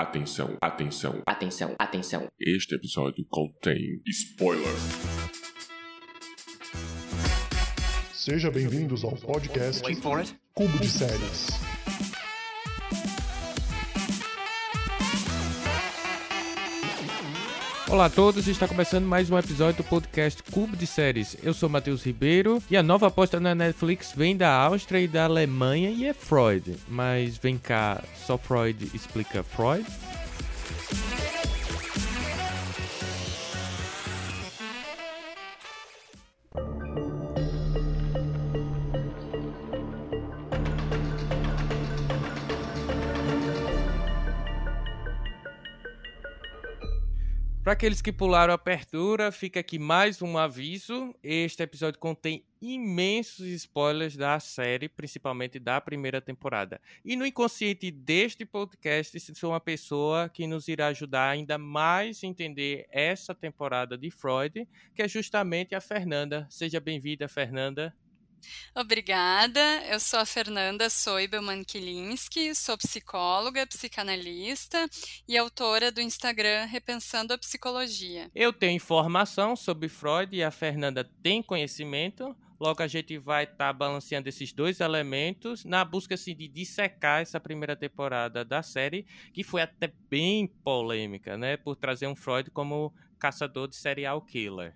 Atenção, atenção, Atenção, atenção. este episódio contém spoiler. Sejam bem-vindos ao podcast. Cubo de Séries. Olá a todos, está começando mais um episódio do podcast Cubo de Séries. Eu sou Matheus Ribeiro e a nova aposta na Netflix vem da Áustria e da Alemanha e é Freud. Mas vem cá, só Freud explica Freud? Para aqueles que pularam a abertura, fica aqui mais um aviso. Este episódio contém imensos spoilers da série, principalmente da primeira temporada. E no inconsciente deste podcast, sou uma pessoa que nos irá ajudar ainda mais a entender essa temporada de Freud, que é justamente a Fernanda. Seja bem-vinda, Fernanda. Obrigada, eu sou a Fernanda Soibelman Kilinski, sou psicóloga, psicanalista e autora do Instagram Repensando a Psicologia. Eu tenho informação sobre Freud e a Fernanda tem conhecimento. Logo a gente vai estar tá balanceando esses dois elementos na busca assim, de dissecar essa primeira temporada da série, que foi até bem polêmica, né? Por trazer um Freud como caçador de serial killer.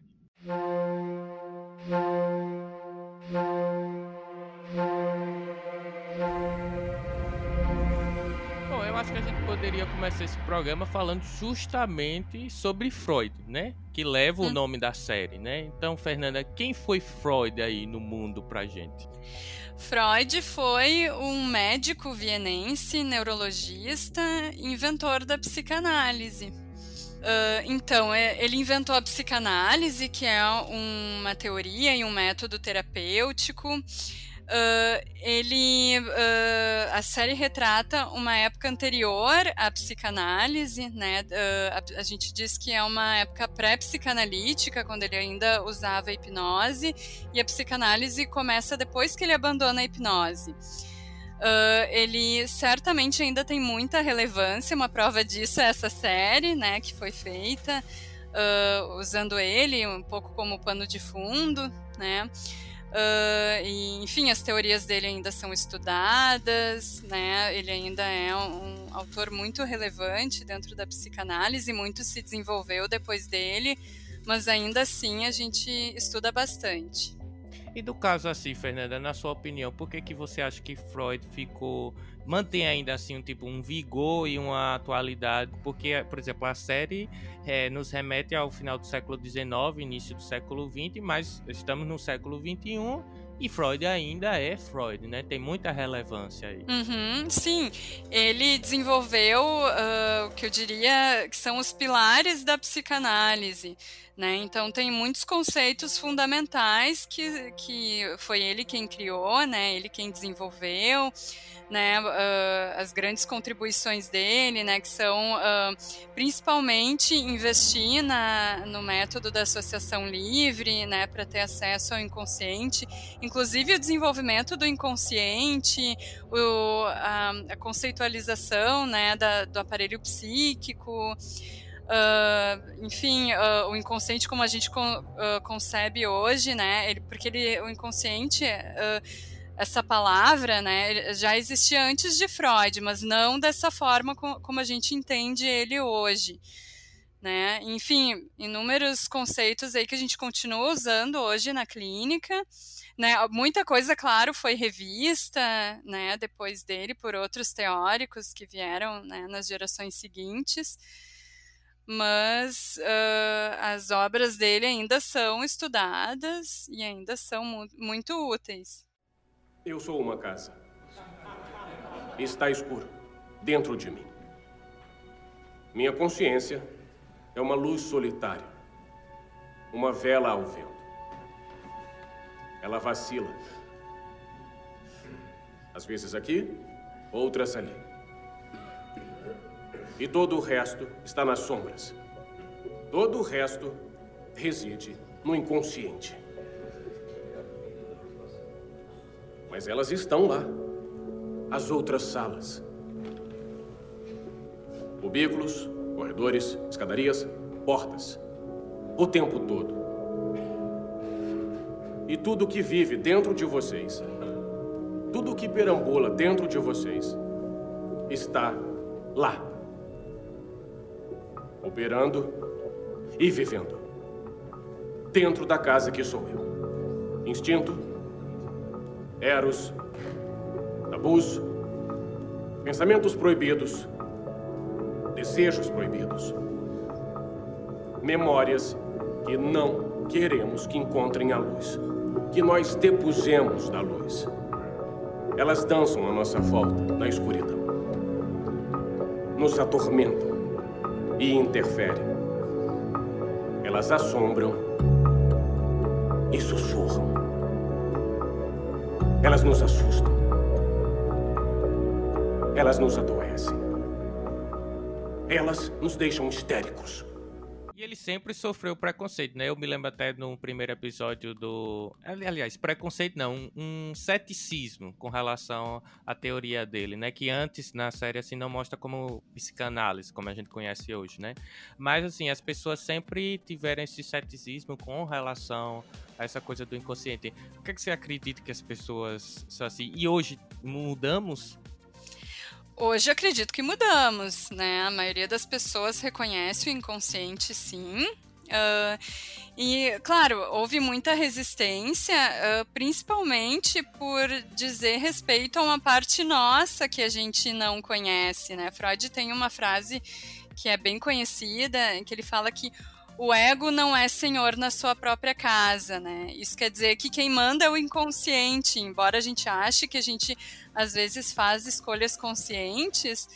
Acho que a gente poderia começar esse programa falando justamente sobre Freud, né? Que leva o Hum. nome da série, né? Então, Fernanda, quem foi Freud aí no mundo pra gente? Freud foi um médico vienense, neurologista, inventor da psicanálise. Ah, então, é- ele inventou a psicanálise, que é uma teoria e um método terapêutico. Ah, ele, ah, a série retrata uma época anterior à psicanálise, né? Ah, a, a gente diz que é uma época pré-psicanalítica, quando ele ainda usava a hipnose, e a psicanálise começa depois que ele abandona a hipnose. Ele certamente ainda tem muita relevância, uma prova disso é essa série, né, que foi feita, usando ele um pouco como pano de fundo, né, ah, e, enfim, as teorias dele ainda são estudadas, né, ele ainda é um, um autor muito relevante dentro da psicanálise, muito se desenvolveu depois dele, mas ainda assim a gente estuda bastante. E do caso assim, Fernanda, na sua opinião, por que, que você acha que Freud ficou. Mantém ainda assim um tipo um vigor e uma atualidade? Porque, por exemplo, a série eh, nos remete ao final do século XIX, início do século XX, mas estamos no século XXI e Freud ainda é Freud, né? Tem muita relevância aí. Uhum, sim, ele desenvolveu ah, o que eu diria que são os pilares da psicanálise, né? Então tem muitos conceitos fundamentais que, que foi ele quem criou, né? Ele quem desenvolveu, né? Ah, as grandes contribuições dele, né? Que são ah, principalmente investir na, no método da associação livre, né? Para ter acesso ao inconsciente, inclusive o desenvolvimento do inconsciente, o, a, a conceitualização né, da, do aparelho psíquico, ah, enfim, ah, o inconsciente como a gente con- ah, concebe hoje, né? Ele, porque ele, o inconsciente, essa palavra, né, já existia antes de Freud, mas não dessa forma co- como a gente entende ele hoje. Né? Enfim, inúmeros conceitos aí que a gente continua usando hoje na clínica, né? Muita coisa, claro, foi revista, né, depois dele por outros teóricos que vieram, né, nas gerações seguintes, mas ah, as obras dele ainda são estudadas e ainda são mu- muito úteis. Eu sou uma casa. Está escuro dentro de mim. Minha consciência é uma luz solitária, uma vela ao vento. Ela vacila. Às vezes aqui, outras ali. E todo o resto está nas sombras. Todo o resto reside no inconsciente. Mas elas estão lá. As outras salas. Cubículos, corredores, escadarias, portas. O tempo todo. E tudo que vive dentro de vocês, tudo que perambula dentro de vocês, está lá. Operando e vivendo. Dentro da casa que sou eu. Instinto, eros, tabus, pensamentos proibidos, desejos proibidos, memórias que não queremos que encontrem a luz, que nós depusemos da luz. Elas dançam à nossa volta na escuridão, nos atormentam e interferem. Elas assombram e sussurram. Elas nos assustam. Elas nos adoecem. Elas nos deixam histéricos. Ele sempre sofreu preconceito, né? Eu me lembro até no primeiro episódio do. Aliás, preconceito não, um, um ceticismo com relação à teoria dele, né? Que antes na série assim não mostra como psicanálise, como a gente conhece hoje, né? Mas assim, as pessoas sempre tiveram esse ceticismo com relação a essa coisa do inconsciente. O que, é que você acredita que as pessoas são assim? E hoje mudamos Hoje acredito que mudamos, né? A maioria das pessoas reconhece o inconsciente, sim. Uh, e, claro, houve muita resistência, uh, principalmente por dizer respeito a uma parte nossa que a gente não conhece, né? Freud tem uma frase que é bem conhecida, que ele fala que o ego não é senhor na sua própria casa, né? Isso quer dizer que quem manda é o inconsciente, embora a gente ache que a gente às vezes faz escolhas conscientes,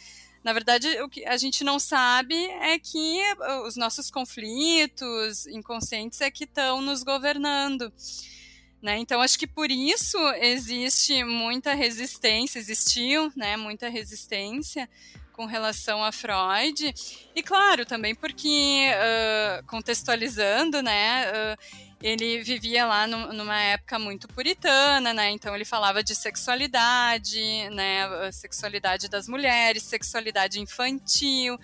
na verdade o que a gente não sabe é que uh, os nossos conflitos inconscientes é que estão nos governando. Né? Então, acho que por isso existe muita resistência, existiu né, muita resistência com relação a Freud. E claro, também porque, uh, contextualizando, né, uh, ele vivia lá no, numa época muito puritana, né? Então ele falava de sexualidade, né? Sexualidade das mulheres, sexualidade infantil.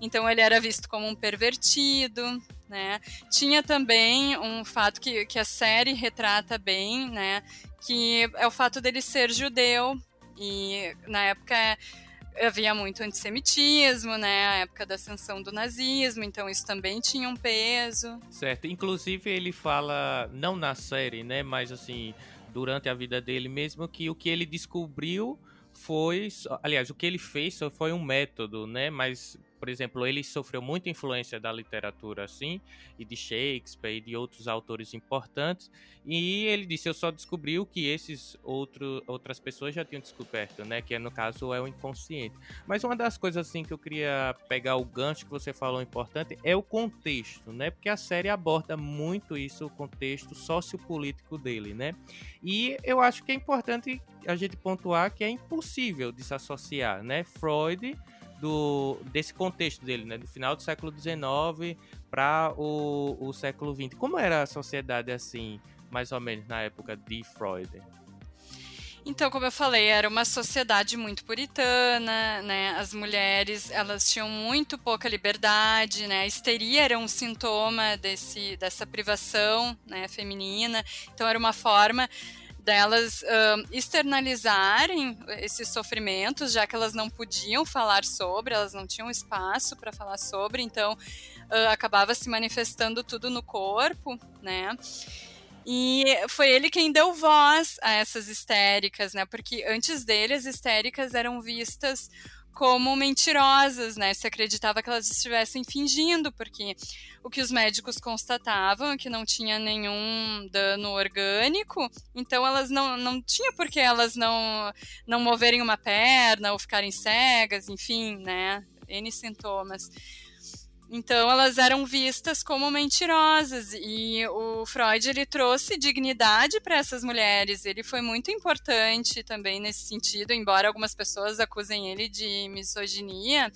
Então ele era visto como um pervertido, né? Tinha também um fato que, que a série retrata bem, né? Que é o fato dele ser judeu e na época havia muito antissemitismo, né? A época da ascensão do nazismo, então isso também tinha um peso. Certo. Inclusive ele fala, não na série, né? Mas assim, durante a vida dele mesmo, que o que ele descobriu foi. Aliás, o que ele fez foi um método, né? Mas por exemplo, ele sofreu muita influência da literatura assim, e de Shakespeare e de outros autores importantes, e ele disse: "Eu só descobri o que esses outro, outras pessoas já tinham descoberto, né, que no caso é o inconsciente". Mas uma das coisas assim que eu queria pegar o gancho que você falou importante é o contexto, né? Porque a série aborda muito isso, o contexto sociopolítico dele, né? E eu acho que é importante a gente pontuar que é impossível desassociar, né? Freud do, desse contexto dele, né? Do final do século XIX para o, o século XX. Como era a sociedade assim, mais ou menos, na época de Freud? Então, como eu falei, era uma sociedade muito puritana, né? As mulheres, elas tinham muito pouca liberdade, né? A histeria era um sintoma desse, dessa privação, né, feminina. Então, era uma forma delas uh, externalizarem esses sofrimentos, já que elas não podiam falar sobre, elas não tinham espaço para falar sobre, então uh, acabava se manifestando tudo no corpo, né? E foi ele quem deu voz a essas histéricas, né? Porque antes dele as histéricas eram vistas como mentirosas, né? Se acreditava que elas estivessem fingindo, porque o que os médicos constatavam é que não tinha nenhum dano orgânico, então elas não, não tinha por que elas não, não moverem uma perna ou ficarem cegas, enfim, né? N sintomas. Então elas eram vistas como mentirosas e o Freud ele trouxe dignidade para essas mulheres. Ele foi muito importante também nesse sentido, embora algumas pessoas acusem ele de misoginia.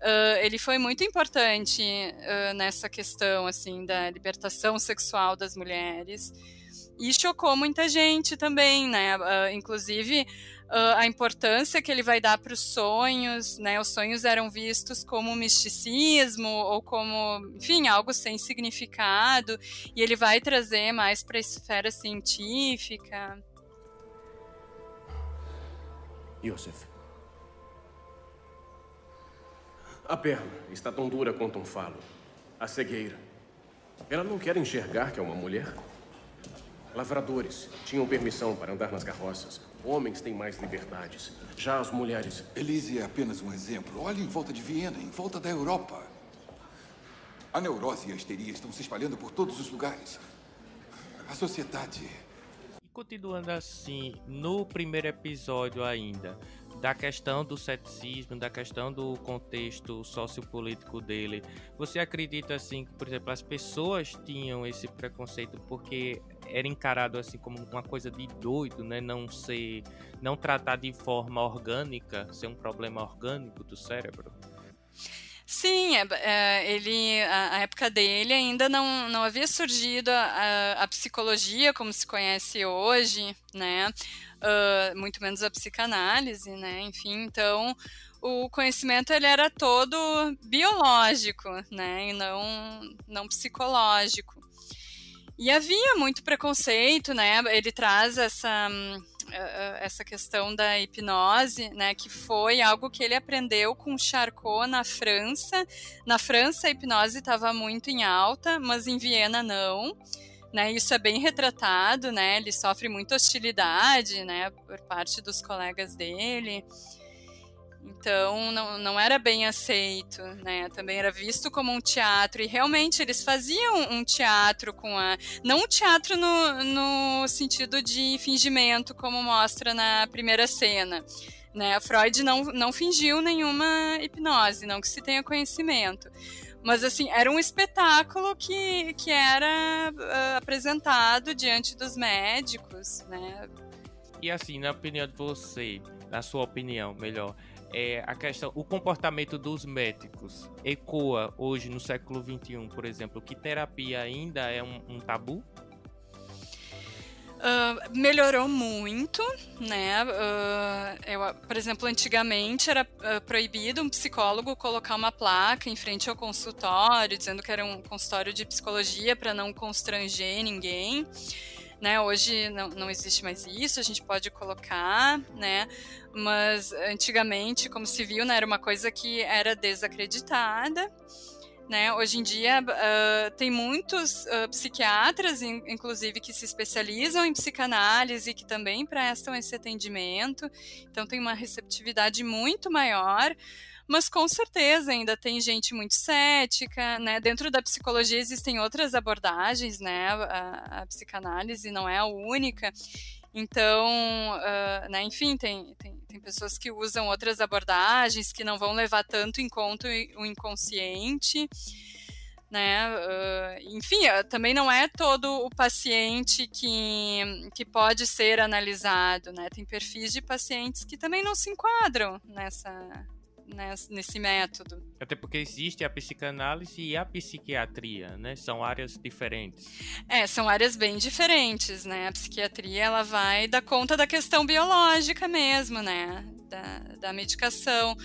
Uh, ele foi muito importante uh, nessa questão assim da libertação sexual das mulheres e chocou muita gente também, né? Uh, inclusive uh, a importância que ele vai dar para os sonhos, né? Os sonhos eram vistos como misticismo ou como, enfim, algo sem significado, e ele vai trazer mais para a esfera científica. Yosef. A perna está tão dura quanto um falo. A cegueira. Ela não quer enxergar que é uma mulher? Lavradores tinham permissão para andar nas carroças. Homens têm mais liberdades. Já as mulheres. Elise é apenas um exemplo. Olhe em volta de Viena, em volta da Europa. A neurose e a histeria estão se espalhando por todos os lugares. A sociedade. E continuando assim, no primeiro episódio ainda, da questão do ceticismo, da questão do contexto sociopolítico dele. Você acredita assim que, por exemplo, as pessoas tinham esse preconceito porque era encarado assim como uma coisa de doido, né? Não ser, não tratar de forma orgânica, ser um problema orgânico do cérebro? Sim, é, é, ele, a, a, época dele ainda não, não havia surgido a, a, psicologia como se conhece hoje, né? Uh, muito menos a psicanálise, né? Enfim, então o conhecimento ele era todo biológico, né? E não, não psicológico. E havia muito preconceito, né? Ele traz essa eh, eh, essa questão da hipnose, né, que foi algo que ele aprendeu com Charcot na França. Na França a hipnose estava muito em alta, mas em Viena não. Né, isso é bem retratado, né? Ele sofre muita hostilidade, né, por parte dos colegas dele. Então não, não era bem aceito, né? Também era visto como um teatro e realmente eles faziam um teatro com a não um teatro no, no sentido de fingimento como mostra na primeira cena. Né? A Freud não, não fingiu nenhuma hipnose, não que se tenha conhecimento. Mas, assim, era um espetáculo que, que era uh, apresentado diante dos médicos, né? E, assim, na opinião de você, na sua opinião, melhor, é, a questão, o comportamento dos médicos ecoa hoje no século XXI, por exemplo, que terapia ainda é um, um tabu? Uh, melhorou muito, né? Uh, eu, por exemplo, antigamente era uh, proibido um psicólogo colocar uma placa em frente ao consultório, dizendo que era um consultório de psicologia para não constranger ninguém. Né, hoje não, não existe mais isso, a gente pode colocar, né? Mas antigamente, como se viu, né, era uma coisa que era desacreditada. Né? Hoje em dia uh, tem muitos uh, psiquiatras, in, inclusive, que se especializam em psicanálise, que também prestam esse atendimento, então tem uma receptividade muito maior mas com certeza ainda tem gente muito cética, né? Dentro da psicologia existem outras abordagens, né? A, a psicanálise não é a única. Então, uh, né, enfim, tem, tem, tem, pessoas que usam outras abordagens que não vão levar tanto em conta o inconsciente. Né? Uh, enfim, também não é todo o paciente que, que pode ser analisado, né? Tem perfis de pacientes que também não se enquadram nessa, nesse método. Até porque existe a psicanálise e a psiquiatria, né? São áreas diferentes. É, são áreas bem diferentes, né? A psiquiatria, ela vai dar conta da questão biológica mesmo, né? Da, da medicação.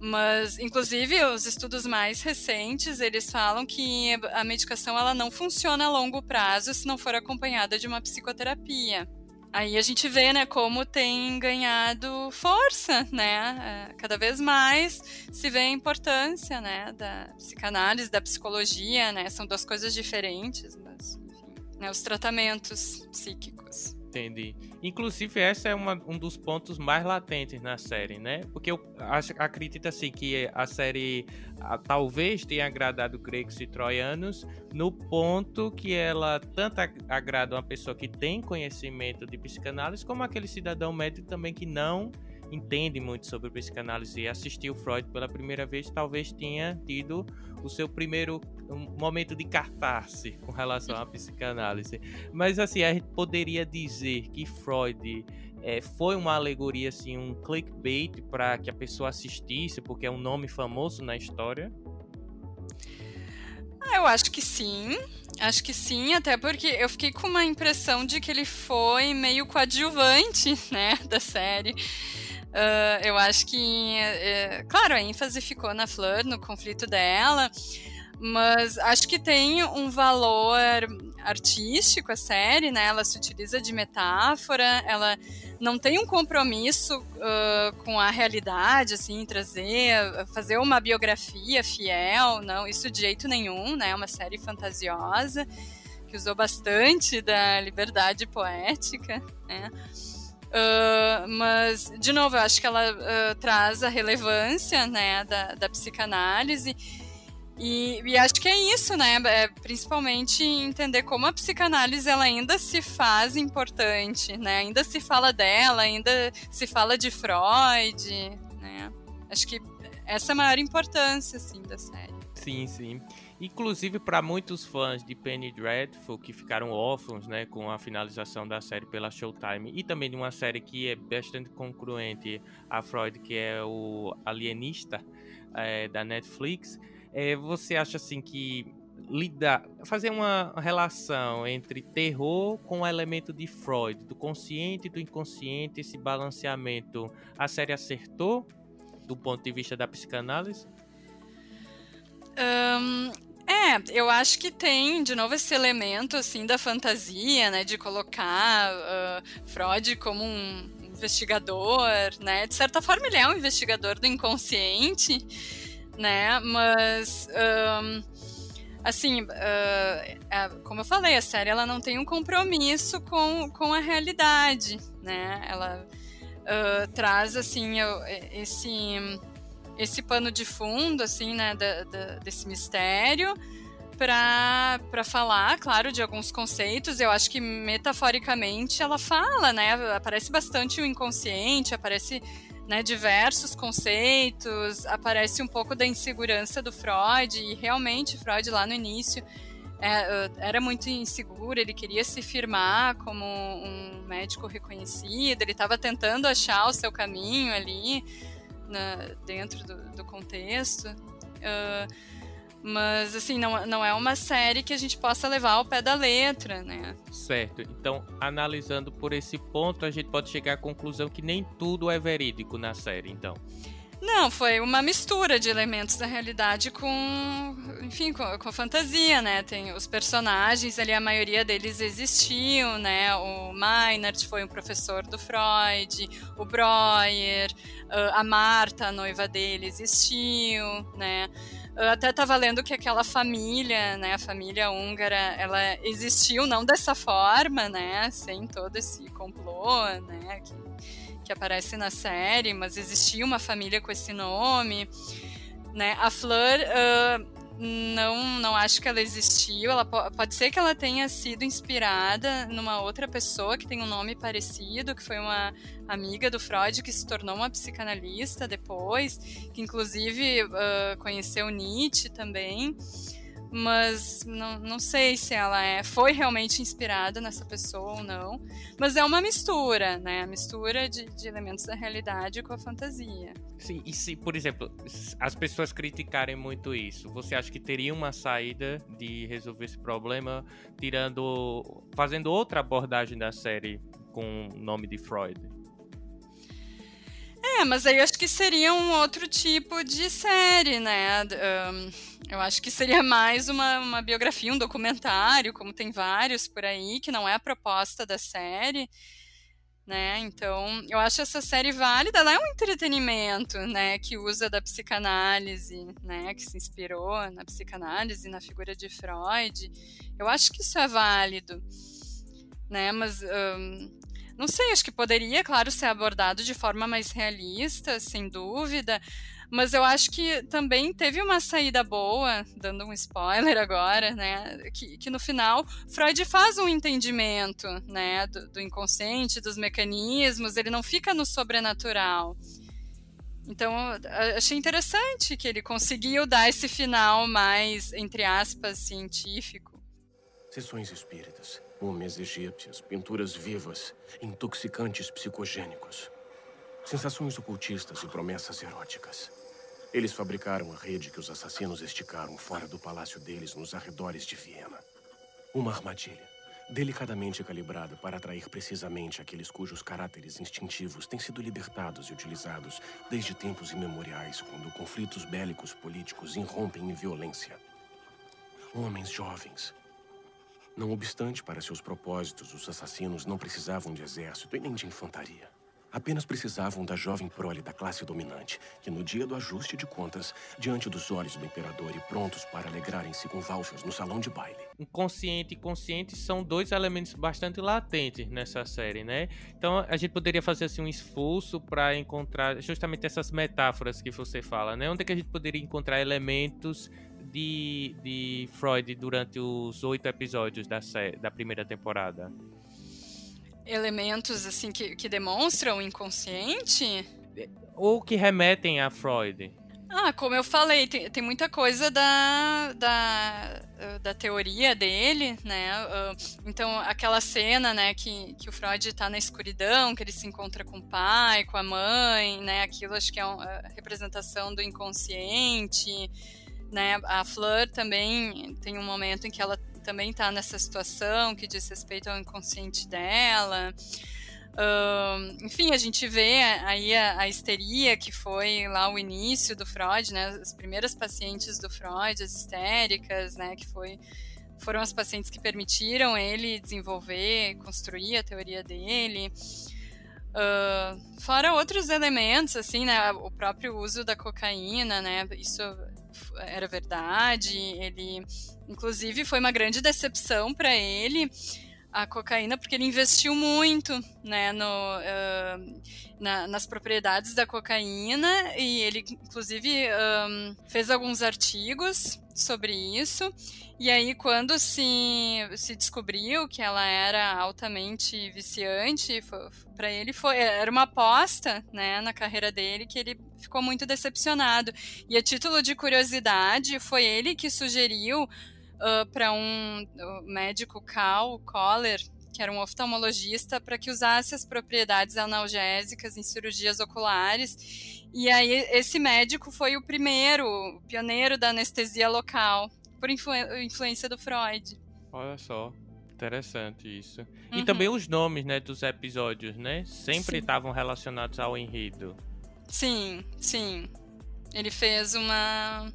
Mas, inclusive, os estudos mais recentes, eles falam que a medicação ela não funciona a longo prazo se não for acompanhada de uma psicoterapia. Aí a gente vê, né, como tem ganhado força, né? É, cada vez mais se vê a importância, né, da psicanálise, da psicologia, né? São duas coisas diferentes, mas enfim, né, os tratamentos psíquicos. Entendi. Inclusive, essa é uma, um dos pontos mais latentes na série, né? Porque eu acho, acredito assim que a série a, talvez tenha agradado gregos e troianos no ponto que ela tanto agrada uma pessoa que tem conhecimento de psicanálise como aquele cidadão médio também que não entende muito sobre psicanálise e assistiu Freud pela primeira vez, talvez tenha tido o seu primeiro momento de catarse com relação à psicanálise. Mas assim, a gente poderia dizer que Freud é, foi uma alegoria, assim, um clickbait para que a pessoa assistisse, porque é um nome famoso na história? Eu acho que sim. Acho que sim, até porque eu fiquei com uma impressão de que ele foi meio coadjuvante, né, da série. Uh, eu acho que, é, claro, a ênfase ficou na Fleur, no conflito dela, mas acho que tem um valor artístico a série, né? Ela se utiliza de metáfora, ela não tem um compromisso uh, com a realidade, assim, trazer, fazer uma biografia fiel, não, isso de jeito nenhum, né? É uma série fantasiosa que usou bastante da liberdade poética, né? Uh, mas, de novo, eu acho que ela uh, traz a relevância né, da, da psicanálise e, e, acho que é isso, né? É principalmente entender como a psicanálise ela ainda se faz importante, né? Ainda se fala dela, ainda se fala de Freud, né? Acho que essa é a maior importância, assim, da série. Sim, sim. Inclusive para muitos fãs de Penny Dreadful que ficaram órfãos, né, com a finalização da série pela Showtime e também de uma série que é bastante concluente a Freud, que é o Alienista é, da Netflix é, você acha assim que lidar, fazer uma relação entre terror com o elemento de Freud, do consciente e do inconsciente, esse balanceamento, a série acertou do ponto de vista da psicanálise? Um, é, eu acho que tem, de novo, esse elemento, assim, da fantasia, né, de colocar uh, Freud como um investigador, né, de certa forma ele é um investigador do inconsciente, né? Mas um, assim, uh, como eu falei, a série ela não tem um compromisso com, com a realidade, né? Ela uh, traz assim esse esse pano de fundo, assim, né, da, da, desse mistério para falar, claro, de alguns conceitos. Eu acho que metaforicamente ela fala, né? Aparece bastante o inconsciente, aparece né, diversos conceitos, aparece um pouco da insegurança do Freud, e realmente Freud lá no início é, era muito inseguro, ele queria se firmar como um médico reconhecido, ele estava tentando achar o seu caminho ali na, dentro do, do contexto. Uh, mas, assim, não, não é uma série que a gente possa levar ao pé da letra, né? Certo. Então, analisando por esse ponto, a gente pode chegar à conclusão que nem tudo é verídico na série, então. Não, foi uma mistura de elementos da realidade com, enfim, com, com fantasia, né? Tem os personagens ali, a maioria deles existiu, né? O Meinert foi um professor do Freud, o Breuer, a Marta, a noiva dele, existiu, né? Eu até estava lendo que aquela família, né, a família húngara, ela existiu não dessa forma, né, sem todo esse complô, né, que, que aparece na série, mas existia uma família com esse nome, né. A Fleur uh, não, não acho que ela existiu. Ela pode ser que ela tenha sido inspirada numa outra pessoa que tem um nome parecido, que foi uma amiga do Freud que se tornou uma psicanalista depois, que inclusive uh, conheceu Nietzsche também mas não, não sei se ela é, foi realmente inspirada nessa pessoa ou não. Mas é uma mistura, né? A mistura de, de elementos da realidade com a fantasia. Sim, e se, por exemplo, as pessoas criticarem muito isso, você acha que teria uma saída de resolver esse problema tirando. fazendo outra abordagem da série com o nome de Freud? É, mas aí eu acho que seria um outro tipo de série, né? Um, eu acho que seria mais uma, uma biografia, um documentário, como tem vários por aí, que não é a proposta da série. Né? Então, eu acho essa série válida, ela é um entretenimento, né, que usa da psicanálise, né, que se inspirou na psicanálise, na figura de Freud. Eu acho que isso é válido, né, mas um, não sei, acho que poderia, claro, ser abordado de forma mais realista, sem dúvida. Mas eu acho que também teve uma saída boa, dando um spoiler agora, né? Que, que no final Freud faz um entendimento, né? Do, do inconsciente, dos mecanismos, ele não fica no sobrenatural. Então, achei interessante que ele conseguiu dar esse final mais, entre aspas, científico. Sessões espíritas. Múmias egípcias, pinturas vivas, intoxicantes psicogênicos. Sensações ocultistas e promessas eróticas. Eles fabricaram a rede que os assassinos esticaram fora do palácio deles nos arredores de Viena. Uma armadilha, delicadamente calibrada para atrair precisamente aqueles cujos caráteres instintivos têm sido libertados e utilizados desde tempos imemoriais, quando conflitos bélicos políticos irrompem em violência. Homens jovens. Não obstante, para seus propósitos, os assassinos não precisavam de exército e nem de infantaria. Apenas precisavam da jovem prole da classe dominante, que no dia do ajuste de contas, diante dos olhos do imperador e prontos para alegrarem-se com valsas no salão de baile. Inconsciente e consciente são dois elementos bastante latentes nessa série, né? Então a gente poderia fazer assim um esforço para encontrar justamente essas metáforas que você fala, né? Onde é que a gente poderia encontrar elementos de, de Freud durante os oito episódios da, série, da primeira temporada? elementos assim que, que demonstram o inconsciente? Ou que remetem a Freud? Ah, como eu falei, tem, tem muita coisa da, da, da teoria dele, né? Ah, então, aquela cena, né, que, que o Freud está na escuridão, que ele se encontra com o pai, com a mãe, né? Aquilo acho que é uma representação do inconsciente, né? A Fleur também tem um momento em que ela também está nessa situação que diz respeito ao inconsciente dela. Enfim, a gente vê aí a, a, histeria que foi lá o início do Freud, né? As primeiras pacientes do Freud, as histéricas, né? Que foi, foram as pacientes que permitiram ele desenvolver, construir a teoria dele. Uh, fora outros elementos, assim, né? O próprio uso da cocaína, né? Isso era verdade. Ele Inclusive, foi uma grande decepção para ele a cocaína, porque ele investiu muito né, no, uh, na, nas propriedades da cocaína e ele, inclusive, um, fez alguns artigos sobre isso. E aí, quando se, se descobriu que ela era altamente viciante, para ele foi, era uma aposta né, na carreira dele que ele ficou muito decepcionado. E a título de curiosidade, foi ele que sugeriu uh, para um médico Cal Coller, que era um oftalmologista, para que usasse as propriedades analgésicas em cirurgias oculares. E aí esse médico foi o primeiro, o pioneiro da anestesia local, por influ influência do Freud. Olha só. Interessante isso. Uhum. E também os nomes, né, dos episódios, né? Sempre estavam relacionados ao enredo. Sim, sim. Ele fez uma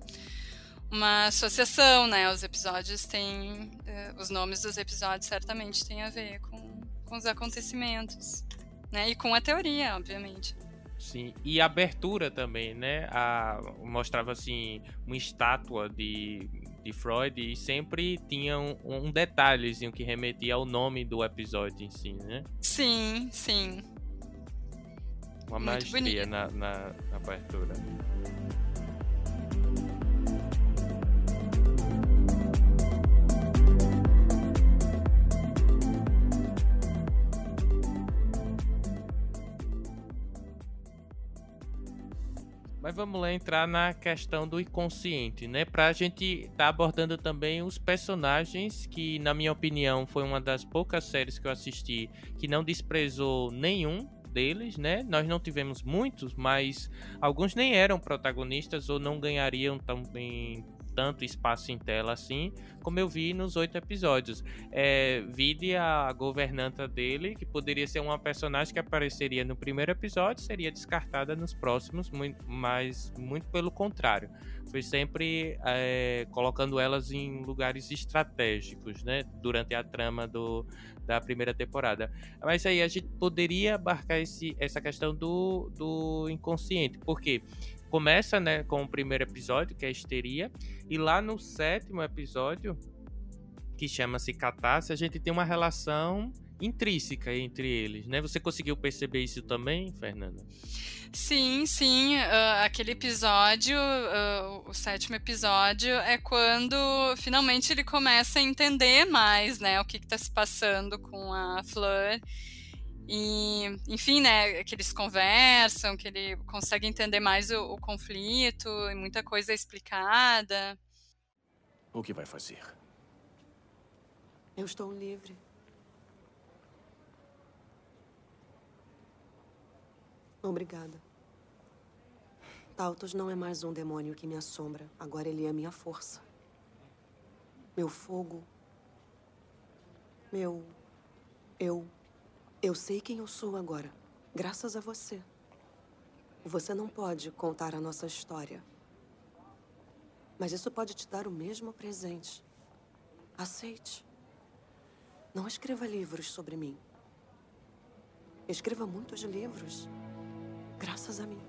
uma associação, né? Os episódios têm. Uh, os nomes dos episódios certamente têm a ver com, com os acontecimentos. Né? E com a teoria, obviamente. Sim, e a abertura também, né? A, mostrava assim uma estátua de, de Freud e sempre tinha um, um detalhezinho que remetia ao nome do episódio em si, né? Sim, sim. Uma Muito maestria na, na, na abertura. Mas vamos lá entrar na questão do inconsciente, né? Pra gente estar tá abordando também os personagens que, na minha opinião, foi uma das poucas séries que eu assisti que não desprezou nenhum deles, né? Nós não tivemos muitos, mas alguns nem eram protagonistas ou não ganhariam também tanto espaço em tela assim, como eu vi nos oito episódios. É, vide a governanta dele, que poderia ser uma personagem que apareceria no primeiro episódio, seria descartada nos próximos, muito, mas muito pelo contrário. Foi sempre é, colocando elas em lugares estratégicos, né? Durante a trama do, da primeira temporada. Mas aí a gente poderia abarcar esse, essa questão do, do inconsciente, porque começa né, com o primeiro episódio, que é a histeria, e lá no sétimo episódio, que chama-se Catarse, a gente tem uma relação intrínseca entre eles, né? Você conseguiu perceber isso também, Fernanda? Sim, sim. Uh, aquele episódio, uh, o sétimo episódio, é quando finalmente ele começa a entender mais, né, o que está se passando com a Fleur e, enfim, né, que eles conversam, que ele consegue entender mais o, o conflito e muita coisa é explicada. O que vai fazer? Eu estou livre. Obrigada. Tautos não é mais um demônio que me assombra. Agora ele é minha força. Meu fogo. Meu. Eu. Eu sei quem eu sou agora. Graças a você. Você não pode contar a nossa história. Mas isso pode te dar o mesmo presente. Aceite. Não escreva livros sobre mim. Escreva muitos livros. Graças a mim.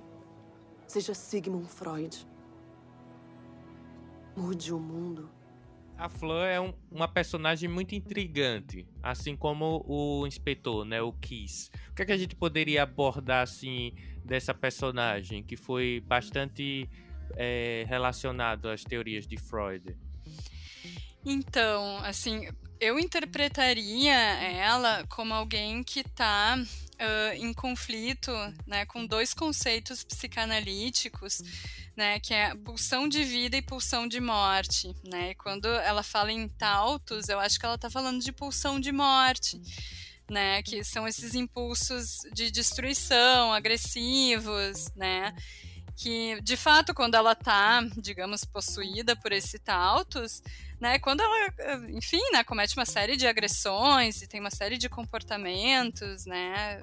Seja Sigmund Freud. Mude o mundo. A Fleur é um, uma personagem muito intrigante, assim como o inspetor, né, o Kiss. O que, é que a gente poderia abordar assim dessa personagem que foi bastante é, relacionado às teorias de Freud? Então, assim, eu interpretaria ela como alguém que está uh, em conflito né, com dois conceitos psicanalíticos, né, que é pulsão de vida e pulsão de morte. Né? E quando ela fala em tautos, eu acho que ela está falando de pulsão de morte. Né, que são esses impulsos de destruição agressivos, né, que de fato quando ela está, digamos, possuída por esse tautos, né, quando ela, enfim, né, comete uma série de agressões e tem uma série de comportamentos, né,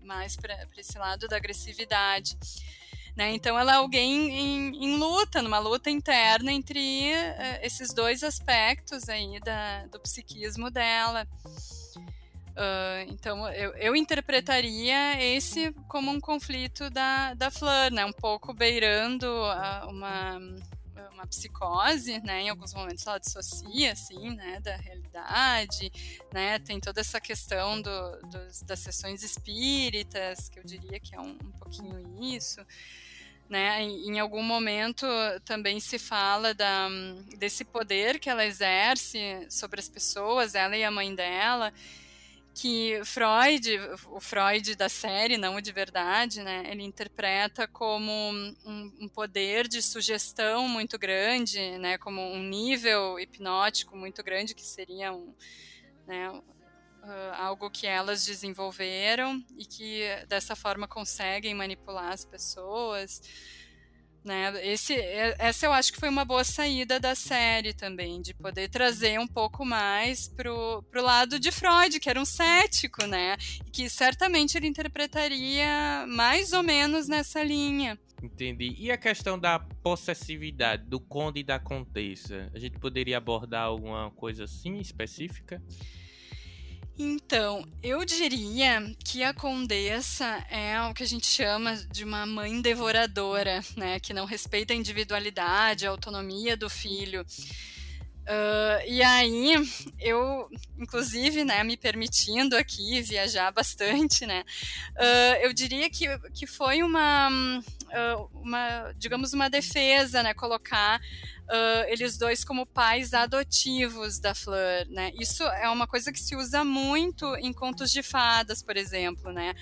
mais para esse lado da agressividade. Né? Então, ela é alguém em, em, luta, numa luta interna entre uh, esses dois aspectos aí da, do psiquismo dela. Uh, então, eu, eu, interpretaria esse como um conflito da, da Fleur, né? um pouco beirando uh, uma, uma psicose, né? Em alguns momentos ela dissocia, assim, né? Da realidade, né? Tem toda essa questão do, dos, das sessões espíritas, que eu diria que é um, um pouquinho isso. Né, em algum momento também se fala da, desse poder que ela exerce sobre as pessoas, ela e a mãe dela, que Freud, o Freud da série, não o de verdade, né, ele interpreta como um, um, poder de sugestão muito grande, né, como um nível hipnótico muito grande, que seria um, né, uh, algo que elas desenvolveram e que dessa forma conseguem manipular as pessoas. Né? Esse, essa eu acho que foi uma boa saída da série também, de poder trazer um pouco mais pro, pro lado de Freud, que era um cético, né? Que certamente ele interpretaria mais ou menos nessa linha. Entendi. E a questão da possessividade do conde e da condessa? A gente poderia abordar alguma coisa assim específica? Então, eu diria que a condessa é o que a gente chama de uma mãe devoradora, né? Que não respeita a individualidade, a autonomia do filho. Uh, e aí, eu, inclusive, né, me permitindo aqui viajar bastante, né, uh, eu diria que, que foi uma, uh, uma, digamos, uma defesa, né, colocar uh, eles dois como pais adotivos da Fleur, né? Isso é uma coisa que se usa muito em contos de fadas, por exemplo, né?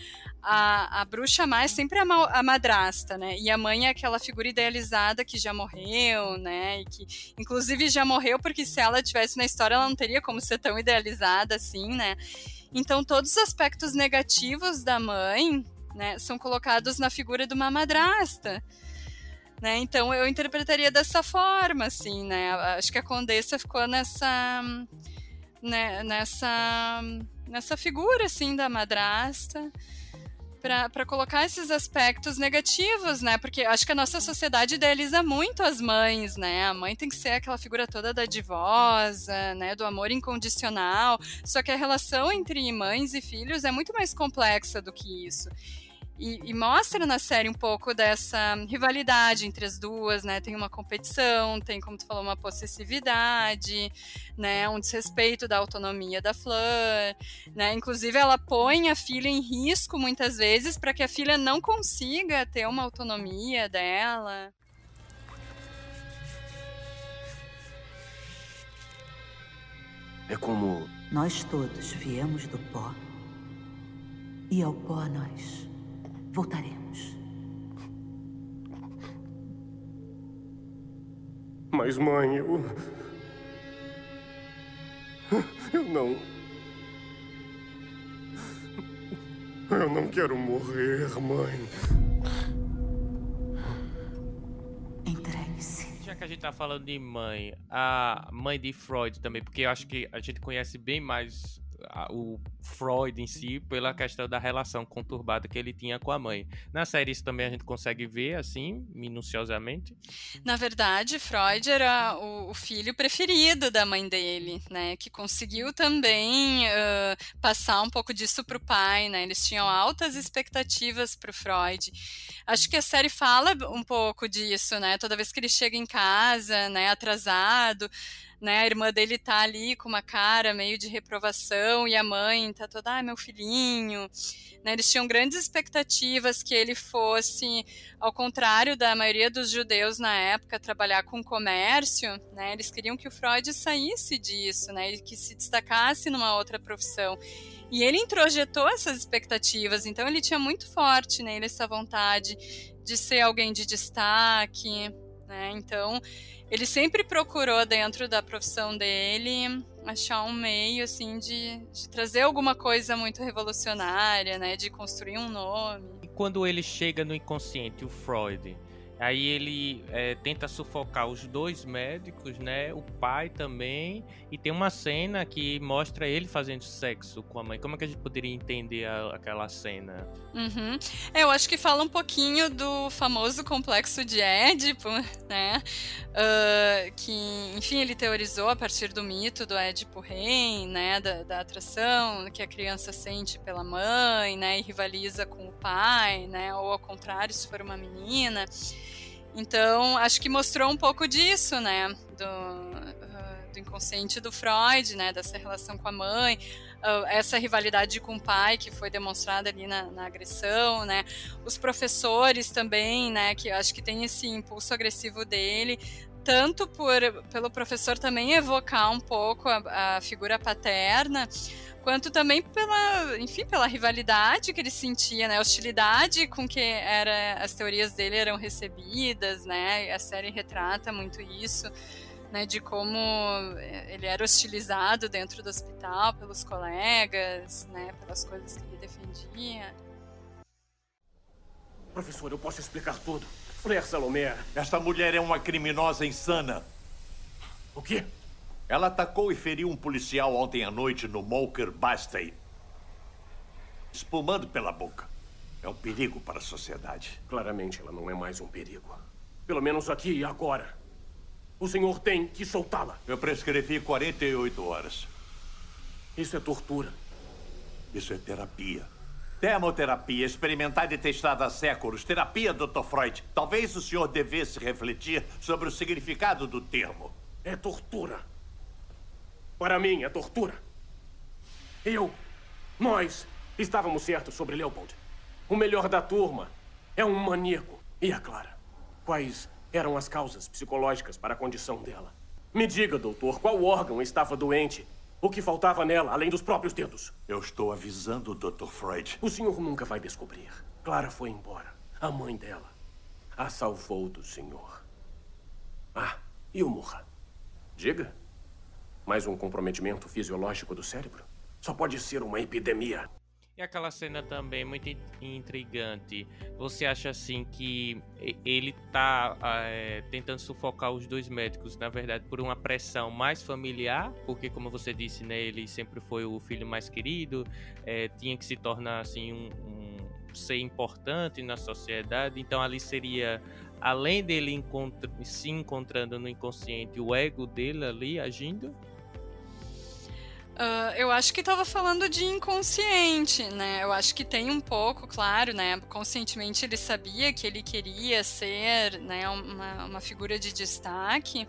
A, a bruxa má é sempre a, ma a madrasta, né? E a mãe é aquela figura idealizada que já morreu, né? E que, inclusive, já morreu porque se ela tivesse na história, ela não teria como ser tão idealizada assim, né? Então, todos os aspectos negativos da mãe né, são colocados na figura de uma madrasta. Né? Então eu interpretaria dessa forma, assim, né? Acho que a Condessa ficou nessa, né, nessa, nessa figura, assim, da madrasta para colocar esses aspectos negativos, né? Porque acho que a nossa sociedade idealiza muito as mães, né? A mãe tem que ser aquela figura toda dadivosa, né? Do amor incondicional. Só que a relação entre mães e filhos é muito mais complexa do que isso. E, e, mostra na série um pouco dessa rivalidade entre as duas, né? Tem uma competição, tem, como tu falou, uma possessividade, né? Um desrespeito da autonomia da Fleur, né? Inclusive, ela põe a filha em risco muitas vezes para que a filha não consiga ter uma autonomia dela. É como. Nós todos viemos do pó. E ao pó nós voltaremos. Mas, mãe, eu. Eu não. Eu não quero morrer, mãe. tá falando de mãe, a mãe de Freud também, porque eu acho que a gente conhece bem mais o Freud em si pela questão da relação conturbada que ele tinha com a mãe. Na série isso também a gente consegue ver assim, minuciosamente. Na verdade, Freud era o, o filho preferido da mãe dele, né, que conseguiu também uh, passar um pouco disso para o pai, né? Eles tinham altas expectativas para o Freud. Acho que a série fala um pouco disso, né? Toda vez que ele chega em casa, né, atrasado, né? A irmã dele tá ali com uma cara meio de reprovação e a mãe tá toda, ah, meu filhinho. Né? Eles tinham grandes expectativas que ele fosse, ao contrário da maioria dos judeus na época, trabalhar com comércio, né? Eles queriam que o Freud saísse disso, né? Que se destacasse numa outra profissão. E ele introjetou essas expectativas, então ele tinha muito forte nele essa vontade de ser alguém de destaque, né? Então, ele sempre procurou dentro da profissão dele achar um meio assim de, de, trazer alguma coisa muito revolucionária, né, de construir um nome. E quando ele chega no inconsciente, o Freud, Aí ele é, tenta sufocar os dois médicos, né? O pai também. E tem uma cena que mostra ele fazendo sexo com a mãe. Como é que a gente poderia entender a, aquela cena? Uhum. É, eu acho que fala um pouquinho do famoso complexo de Édipo, né? Uh, que, enfim, ele teorizou a partir do mito do Édipo rei, né? Da, da atração que a criança sente pela mãe, né? E rivaliza com o pai, né? Ou ao contrário, se for uma menina. Então, acho que mostrou um pouco disso, né? Do, uh, do inconsciente do Freud, né? Dessa relação com a mãe, uh, essa rivalidade com o pai que foi demonstrada ali na, na, agressão, né? Os professores também, né? Que acho que tem esse impulso agressivo dele, tanto por pelo professor também evocar um pouco a, a figura paterna, quanto também pela, enfim, pela rivalidade que ele sentia, né, a hostilidade com que era, as teorias dele eram recebidas, né, a série retrata muito isso, né, de como ele era hostilizado dentro do hospital pelos colegas, né, pelas coisas que ele defendia. Professor, eu posso explicar tudo. Fleur Salomé. Esta mulher é uma criminosa insana. O quê? Ela atacou e feriu um policial ontem à noite no Moker Bastey. Espumando pela boca. É um perigo para a sociedade. Claramente ela não é mais um perigo. Pelo menos aqui e agora. O senhor tem que soltá-la. Eu prescrevi 48 horas. Isso é tortura. Isso é terapia. Termoterapia, experimentada e testada há séculos. Terapia, Dr. Freud. Talvez o senhor devesse refletir sobre o significado do termo. É tortura. Para mim, é tortura. Eu, nós, estávamos certos sobre Leopold. O melhor da turma é um maníaco. E a Clara? Quais eram as causas psicológicas para a condição dela? Me diga, doutor, qual órgão estava doente? O que faltava nela, além dos próprios dedos? Eu estou avisando o Dr. Freud. O senhor nunca vai descobrir. Clara foi embora. A mãe dela a salvou do senhor. Ah, e o Murra? Diga. Mais um comprometimento fisiológico do cérebro? Só pode ser uma epidemia. E aquela cena também muito intrigante. Você acha assim que ele tá é, tentando sufocar os dois médicos, na verdade, por uma pressão mais familiar? Porque, como você disse, né, ele sempre foi o filho mais querido, é, tinha que se tornar assim um, um ser importante na sociedade. Então ali seria além dele encontra se encontrando no inconsciente, o ego dele ali agindo? Uh, eu acho que estava falando de inconsciente, né? Eu acho que tem um pouco, claro, né? Conscientemente ele sabia que ele queria ser né, uma, uma figura de destaque,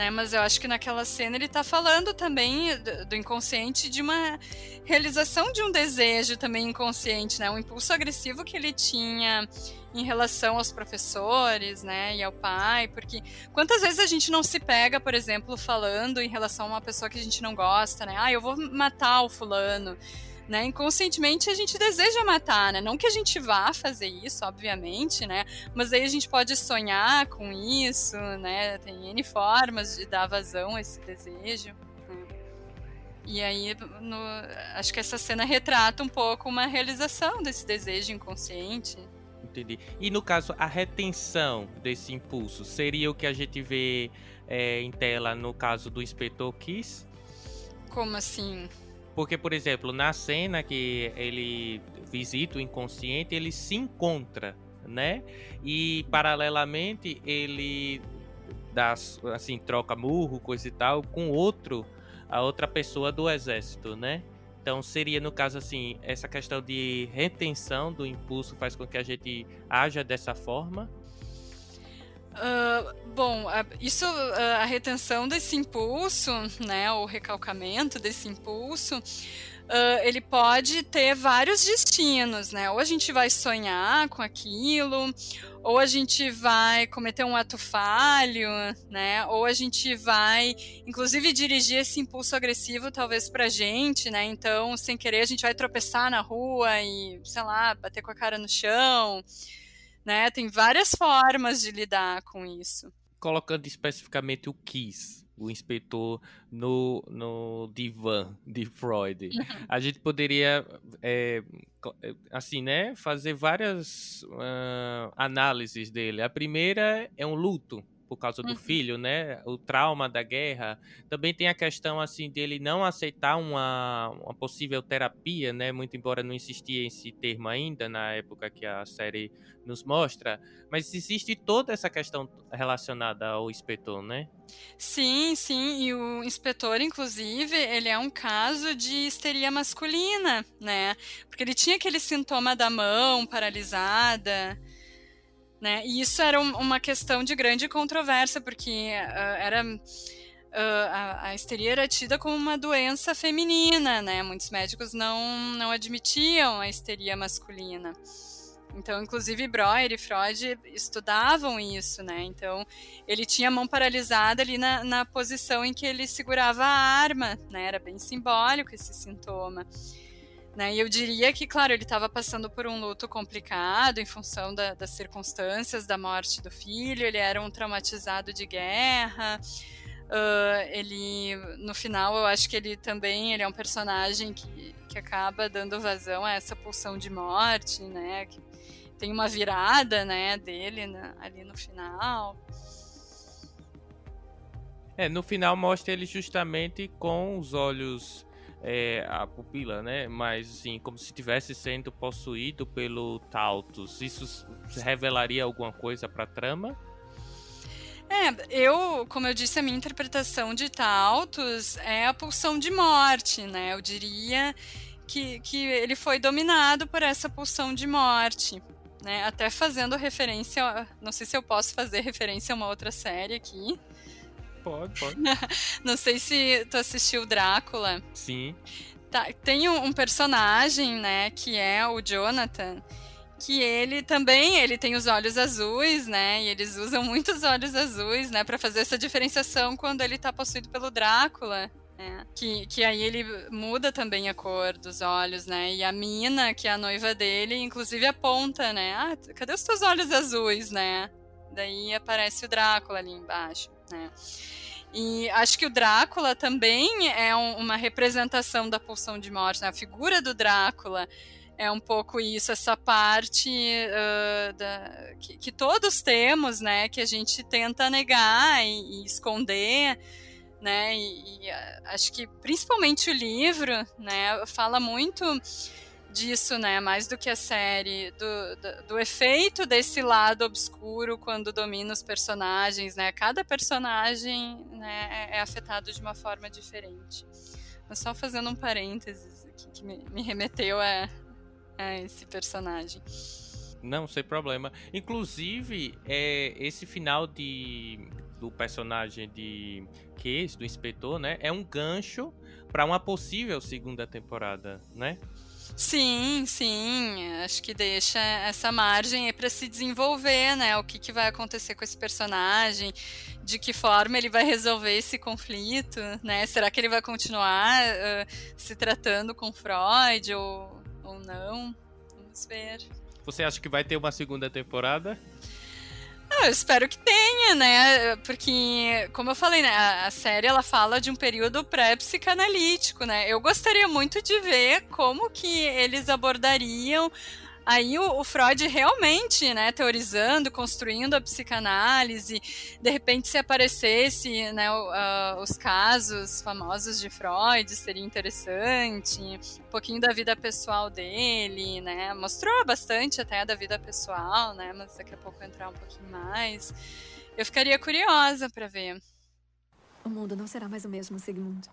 né? Mas eu acho que naquela cena ele está falando também do, do, inconsciente de uma realização de um desejo também inconsciente, né? Um impulso agressivo que ele tinha em relação aos professores, né, e ao pai, porque quantas vezes a gente não se pega, por exemplo, falando em relação a uma pessoa que a gente não gosta, né? Ah, eu vou matar o fulano. Né, inconscientemente a gente deseja matar, né? Não que a gente vá fazer isso, obviamente, né? Mas aí a gente pode sonhar com isso, né? Tem N formas de dar vazão a esse desejo. Né? E aí, no, acho que essa cena retrata um pouco uma realização desse desejo inconsciente. Entendi. E no caso, a retenção desse impulso seria o que a gente vê é, em tela no caso do inspetor Kiss? Como assim? Porque, por exemplo, na cena que ele visita o inconsciente, ele se encontra, né? E paralelamente ele dá assim, troca murro, coisa e tal, com outro, a outra pessoa do exército, né? Então seria no caso assim, essa questão de retenção do impulso faz com que a gente haja dessa forma. Uh, bom, isso, uh, a retenção desse impulso, né, o recalcamento desse impulso, uh, ele pode ter vários destinos, né? Ou a gente vai sonhar com aquilo, ou a gente vai cometer um ato falho, né? Ou a gente vai, inclusive, dirigir esse impulso agressivo, talvez, pra gente, né? Então, sem querer, a gente vai tropeçar na rua e, sei lá, bater com a cara no chão, né? Tem várias formas de lidar com isso. Colocando especificamente o Kiss, o inspetor no, no divã de Freud. Uhum. A gente poderia, é, assim, né, fazer várias uh, análises dele. A primeira é um luto por causa do uhum. filho, né? O trauma da guerra. Também tem a questão assim dele não aceitar uma, uma possível terapia, né? Muito embora não existia esse termo ainda na época que a série nos mostra, mas existe toda essa questão relacionada ao inspetor, né? Sim, sim, e o inspetor, inclusive, ele é um caso de histeria masculina, né? Porque ele tinha aquele sintoma da mão paralisada, né? E isso era um, uma questão de grande controvérsia, porque uh, era. Uh, a, a, histeria era tida como uma doença feminina, né? Muitos médicos não, não admitiam a histeria masculina. Então, inclusive, Breuer e Freud estudavam isso, né? Então, ele tinha a mão paralisada ali na, na posição em que ele segurava a arma, né? Era bem simbólico esse sintoma. Né? E eu diria que, claro, ele estava passando por um luto complicado em função da, das circunstâncias da morte do filho, ele era um traumatizado de guerra. Uh, ele, no final, eu acho que ele também ele é um personagem que, que acaba dando vazão a essa pulsão de morte, né? Que tem uma virada, né, dele ali no final. É, no final mostra ele justamente com os olhos é, a pupila, né? Mas assim, como se estivesse sendo possuído pelo Tautus. Isso revelaria alguma coisa para trama? É, eu, como eu disse, a minha interpretação de Tautus é a pulsão de morte, né? Eu diria que, que ele foi dominado por essa pulsão de morte. Né, até fazendo referência, não sei se eu posso fazer referência a uma outra série aqui, Pode, pode. Não sei se tu assistiu Drácula. Sim. Tá, tem um, um, personagem, né, que é o Jonathan, que ele também, ele tem os olhos azuis, né, e eles usam muitos olhos azuis, né, para fazer essa diferenciação quando ele tá possuído pelo Drácula. né? que, que aí ele muda também a cor dos olhos, né? E a Mina, que é a noiva dele, inclusive aponta, né? Ah, cadê os teus olhos azuis, né? Daí aparece o Drácula ali embaixo, né? E acho que o Drácula também é um, uma representação da pulsão de morte. Né? A figura do Drácula é um pouco isso, essa parte uh, da, que, que, todos temos, né? Que a gente tenta negar e, e esconder. Né, e, e acho que principalmente o livro, né, fala muito disso, né? Mais do que a série, do, do, do, efeito desse lado obscuro quando domina os personagens, né? Cada personagem né, é, é afetado de uma forma diferente. Mas só fazendo um parênteses aqui que me, me remeteu a, a esse personagem. Não, sem problema. Inclusive, é, esse final de, do personagem de Case, do inspetor, né? É um gancho para uma possível segunda temporada, né? Sim, sim. Acho que deixa essa margem para se desenvolver, né? O que, que vai acontecer com esse personagem, de que forma ele vai resolver esse conflito, né? Será que ele vai continuar uh, se tratando com Freud ou, ou não? Vamos ver. Você acha que vai ter uma segunda temporada? Ah, eu espero que tenha, né? Porque, como eu falei, né, a série ela fala de um período pré-psicanalítico, né? Eu gostaria muito de ver como que eles abordariam Aí o, o, Freud realmente, né, teorizando, construindo a psicanálise, de repente se aparecesse, né, o, uh, os casos famosos de Freud, seria interessante, um pouquinho da vida pessoal dele, né, mostrou bastante até da vida pessoal, né, mas daqui a pouco entrar um pouquinho mais. Eu ficaria curiosa para ver. O mundo não será mais o mesmo, Sigmund.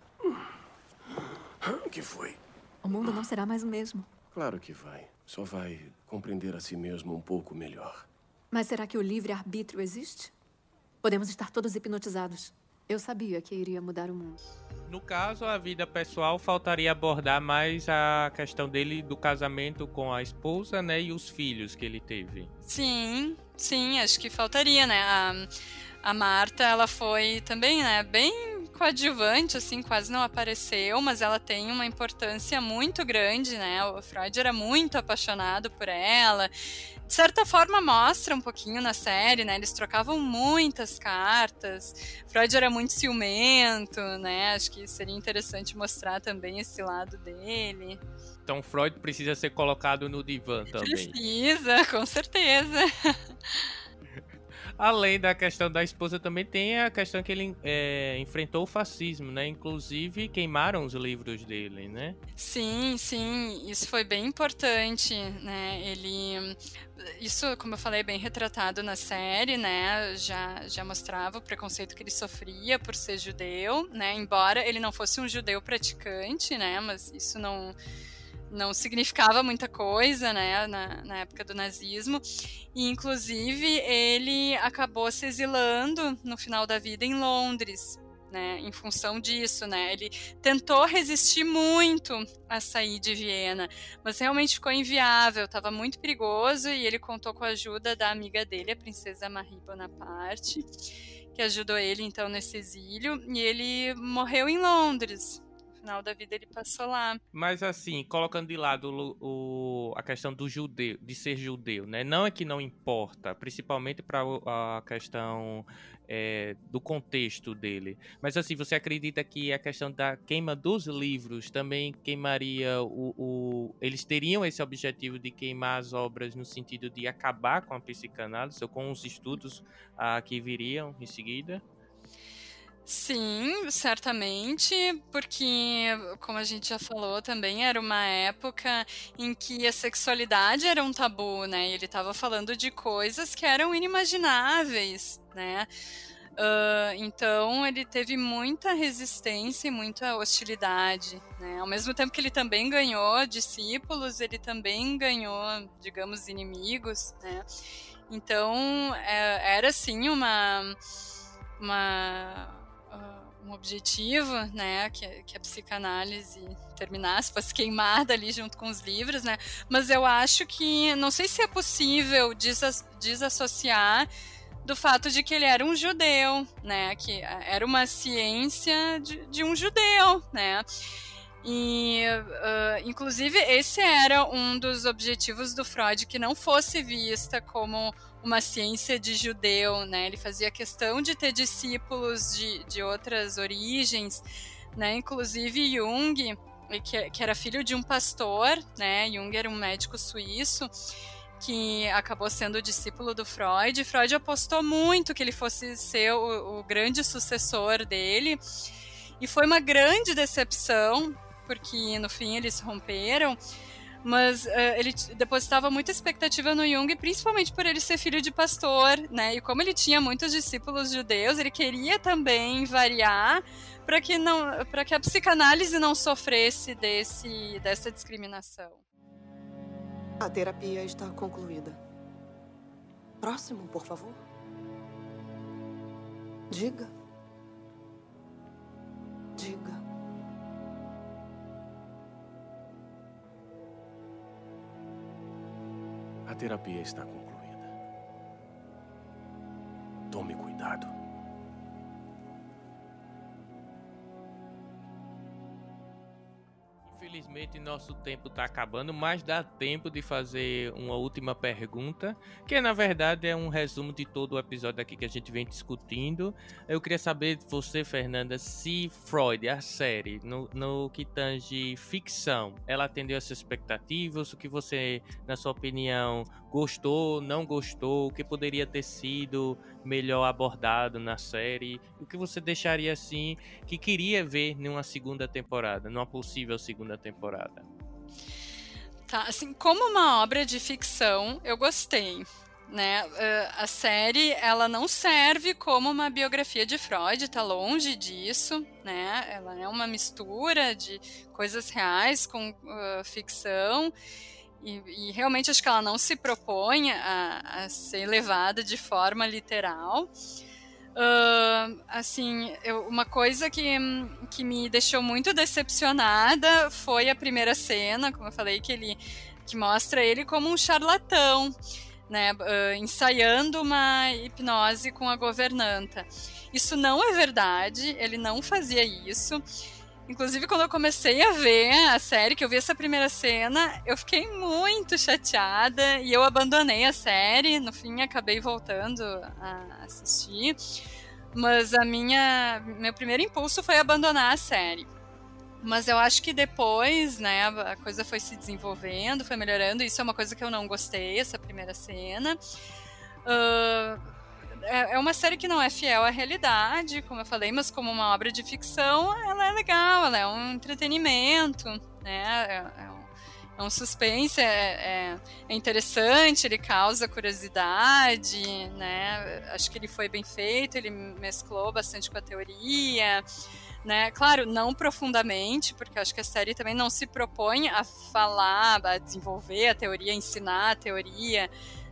O que foi? O mundo não será mais o mesmo. Claro que vai. Só vai compreender a si mesmo um pouco melhor. Mas será que o livre-arbítrio existe? Podemos estar todos hipnotizados. Eu sabia que iria mudar o mundo. No caso, a vida pessoal faltaria abordar mais a questão dele do casamento com a esposa, né, e os filhos que ele teve. Sim, sim, acho que faltaria, né? A, a Marta, ela foi também, né, bem coadjuvante, assim, quase não apareceu, mas ela tem uma importância muito grande, né? O Freud era muito apaixonado por ela. De certa forma, mostra um pouquinho na série, né? Eles trocavam muitas cartas. Freud era muito ciumento, né? Acho que seria interessante mostrar também esse lado dele. Então, Freud precisa ser colocado no divã também. Precisa, com certeza. Além da questão da esposa, também tem a questão que ele é, enfrentou o fascismo, né? Inclusive queimaram os livros dele, né? Sim, sim, isso foi bem importante, né? Ele, isso, como eu falei, é bem retratado na série, né? Já, já mostrava o preconceito que ele sofria por ser judeu, né? Embora ele não fosse um judeu praticante, né? Mas isso não não significava muita coisa, né, na, na, época do nazismo. E, inclusive, ele acabou se exilando no final da vida em Londres, né, em função disso, né, ele tentou resistir muito a sair de Viena, mas realmente ficou inviável, estava muito perigoso e ele contou com a ajuda da amiga dele, a princesa Marie Bonaparte, que ajudou ele então nesse exílio, e ele morreu em Londres, final da vida ele passou lá. Mas assim, colocando de lado o, o, a questão do judeu, de ser judeu, né? Não é que não importa, principalmente para a questão é, do contexto dele. Mas assim, você acredita que a questão da queima dos livros também queimaria o, o, Eles teriam esse objetivo de queimar as obras no sentido de acabar com a psicanálise ou com os estudos ah, que viriam em seguida? Sim, certamente, porque, como a gente já falou também, era uma época em que a sexualidade era um tabu, né? Ele estava falando de coisas que eram inimagináveis, né? Uh, então ele teve muita resistência e muita hostilidade. Né? Ao mesmo tempo que ele também ganhou discípulos, ele também ganhou, digamos, inimigos. Né? Então é, era assim uma, uma um objetivo, né, que, que a psicanálise terminasse, fosse queimada ali junto com os livros, né, mas eu acho que, não sei se é possível desassociar do fato de que ele era um judeu, né, que era uma ciência de, de um judeu, né, e, uh, inclusive, esse era um dos objetivos do Freud, que não fosse vista como uma ciência de judeu, né? Ele fazia questão de ter discípulos de, de outras origens, né? Inclusive Jung, que, que era filho de um pastor, né? Jung era um médico suíço que acabou sendo discípulo do Freud. Freud apostou muito que ele fosse ser o, o grande sucessor dele. E foi uma grande decepção, porque no fim eles romperam mas uh, ele depositava muita expectativa no Jung, principalmente por ele ser filho de pastor, né? E como ele tinha muitos discípulos judeus, ele queria também variar para que não, para que a psicanálise não sofresse desse dessa discriminação. A terapia está concluída. Próximo, por favor. Diga. Diga. A terapia está concluída. Tome cuidado. Infelizmente, nosso tempo está acabando, mas dá tempo de fazer uma última pergunta, que na verdade é um resumo de todo o episódio aqui que a gente vem discutindo. Eu queria saber de você, Fernanda, se Freud, a série, no, no que tange ficção, ela atendeu essas expectativas, o que você, na sua opinião, gostou, não gostou, o que poderia ter sido melhor abordado na série, o que você deixaria assim que queria ver numa segunda temporada, numa possível segunda temporada. Tá, assim, como uma obra de ficção, eu gostei. Né? Uh, a série ela não serve como uma biografia de Freud, está longe disso, né? Ela é uma mistura de coisas reais com uh, ficção. E, e, realmente acho que ela não se propõe a, a ser levada de forma literal. Uh, assim, eu, uma coisa que, que me deixou muito decepcionada foi a primeira cena, como eu falei, que ele que mostra ele como um charlatão, né, uh, ensaiando uma hipnose com a governanta. Isso não é verdade, ele não fazia isso. Inclusive, quando eu comecei a ver a série, que eu vi essa primeira cena, eu fiquei muito chateada e eu abandonei a série. No fim, acabei voltando a assistir. Mas a minha, meu primeiro impulso foi abandonar a série. Mas eu acho que depois, né, a coisa foi se desenvolvendo, foi melhorando. Isso é uma coisa que eu não gostei, essa primeira cena. Uh, é, é uma série que não é fiel à realidade, como eu falei, mas como uma obra de ficção, ela é legal, ela é um entretenimento, né? É, é, um, é um, suspense, é, é, é, interessante, ele causa curiosidade, né? Acho que ele foi bem feito, ele mesclou bastante com a teoria. Né? Claro, não profundamente, porque acho que a série também não se propõe a falar, a desenvolver a teoria, ensinar a teoria,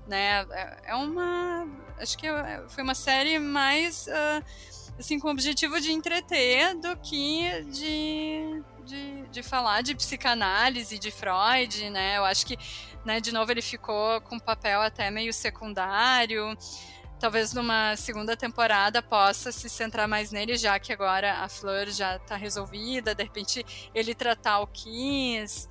né? É, é uma, acho que é, foi uma série mais uh, assim com o objetivo de entreter do que de, de, de falar de psicanálise, de Freud, né? Eu acho que, né? De novo ele ficou com um papel até meio secundário talvez numa segunda temporada possa se centrar mais nele, já que agora a Flor já está resolvida, de repente ele tratar o Kiss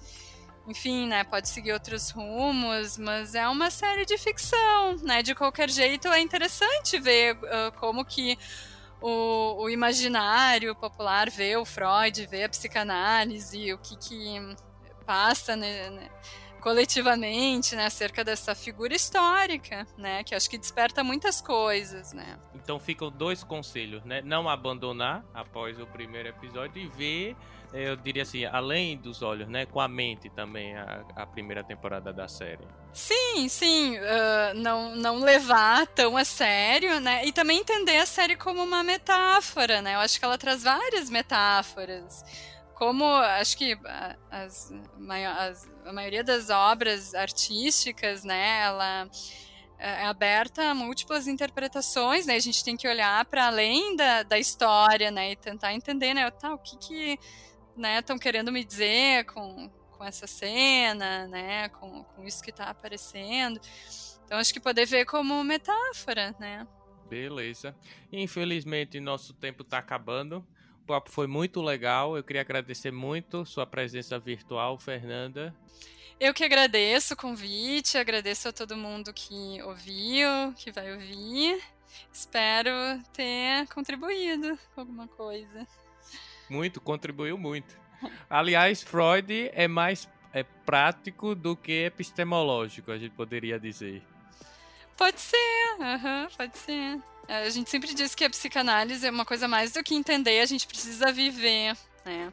enfim, né, pode seguir outros rumos, mas é uma série de ficção, né? De qualquer jeito é interessante ver uh, como que o, o, imaginário popular vê o Freud, vê a psicanálise, o que que passa, né, né coletivamente, né, acerca dessa figura histórica, né, que acho que desperta muitas coisas, né. Então ficam dois conselhos, né, não abandonar após o primeiro episódio e ver, eu diria assim, além dos olhos, né, com a mente também a, a primeira temporada da série. Sim, sim, uh, não, não levar tão a sério, né, e também entender a série como uma metáfora, né, eu acho que ela traz várias metáforas como acho que as, as, a maioria das obras artísticas, né, ela é, é aberta a múltiplas interpretações, né? A gente tem que olhar para além da, da história, né, e tentar entender, né, tá, o que que, né, estão querendo me dizer com, com essa cena, né, com, com isso que está aparecendo. Então acho que poder ver como metáfora, né? Beleza. Infelizmente nosso tempo está acabando. O papo foi muito legal. Eu queria agradecer muito sua presença virtual, Fernanda. Eu que agradeço o convite, agradeço a todo mundo que ouviu, que vai ouvir. Espero ter contribuído com alguma coisa. Muito, contribuiu muito. Aliás, Freud é mais é prático do que epistemológico, a gente poderia dizer. Pode ser, uhum, pode ser. A gente sempre diz que a psicanálise é uma coisa mais do que entender, a gente precisa viver, né?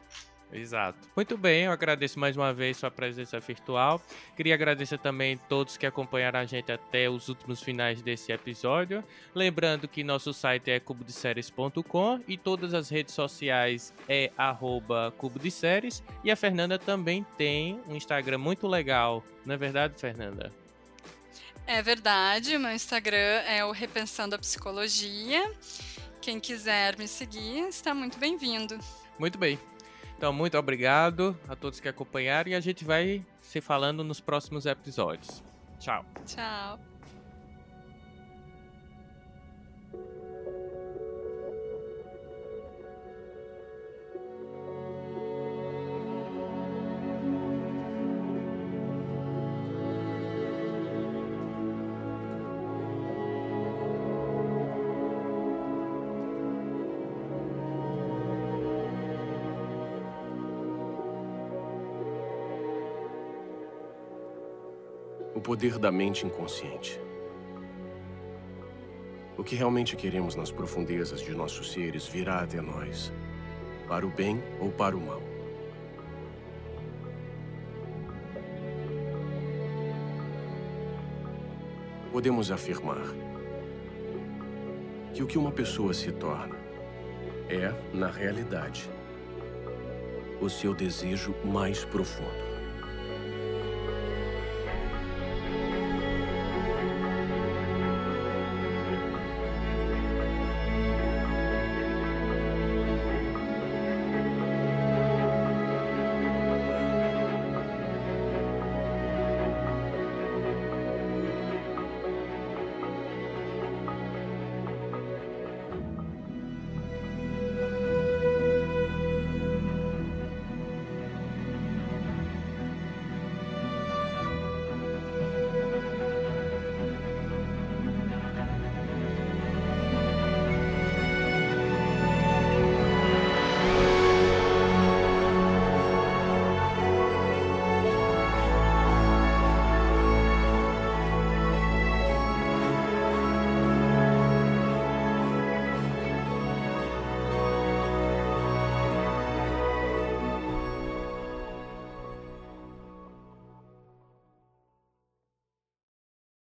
Exato. Muito bem, eu agradeço mais uma vez sua presença virtual. Queria agradecer também todos que acompanharam a gente até os últimos finais desse episódio. Lembrando que nosso site é cubodeséries.com e todas as redes sociais é arroba cubo de séries. E a Fernanda também tem um Instagram muito legal, não é verdade, Fernanda? É verdade, meu Instagram é o Repensando a Psicologia. Quem quiser me seguir está muito bem-vindo. Muito bem. Então, muito obrigado a todos que acompanharam e a gente vai se falando nos próximos episódios. Tchau. Tchau. O poder da mente inconsciente. O que realmente queremos nas profundezas de nossos seres virá até nós, para o bem ou para o mal. Podemos afirmar que o que uma pessoa se torna é, na realidade, o seu desejo mais profundo.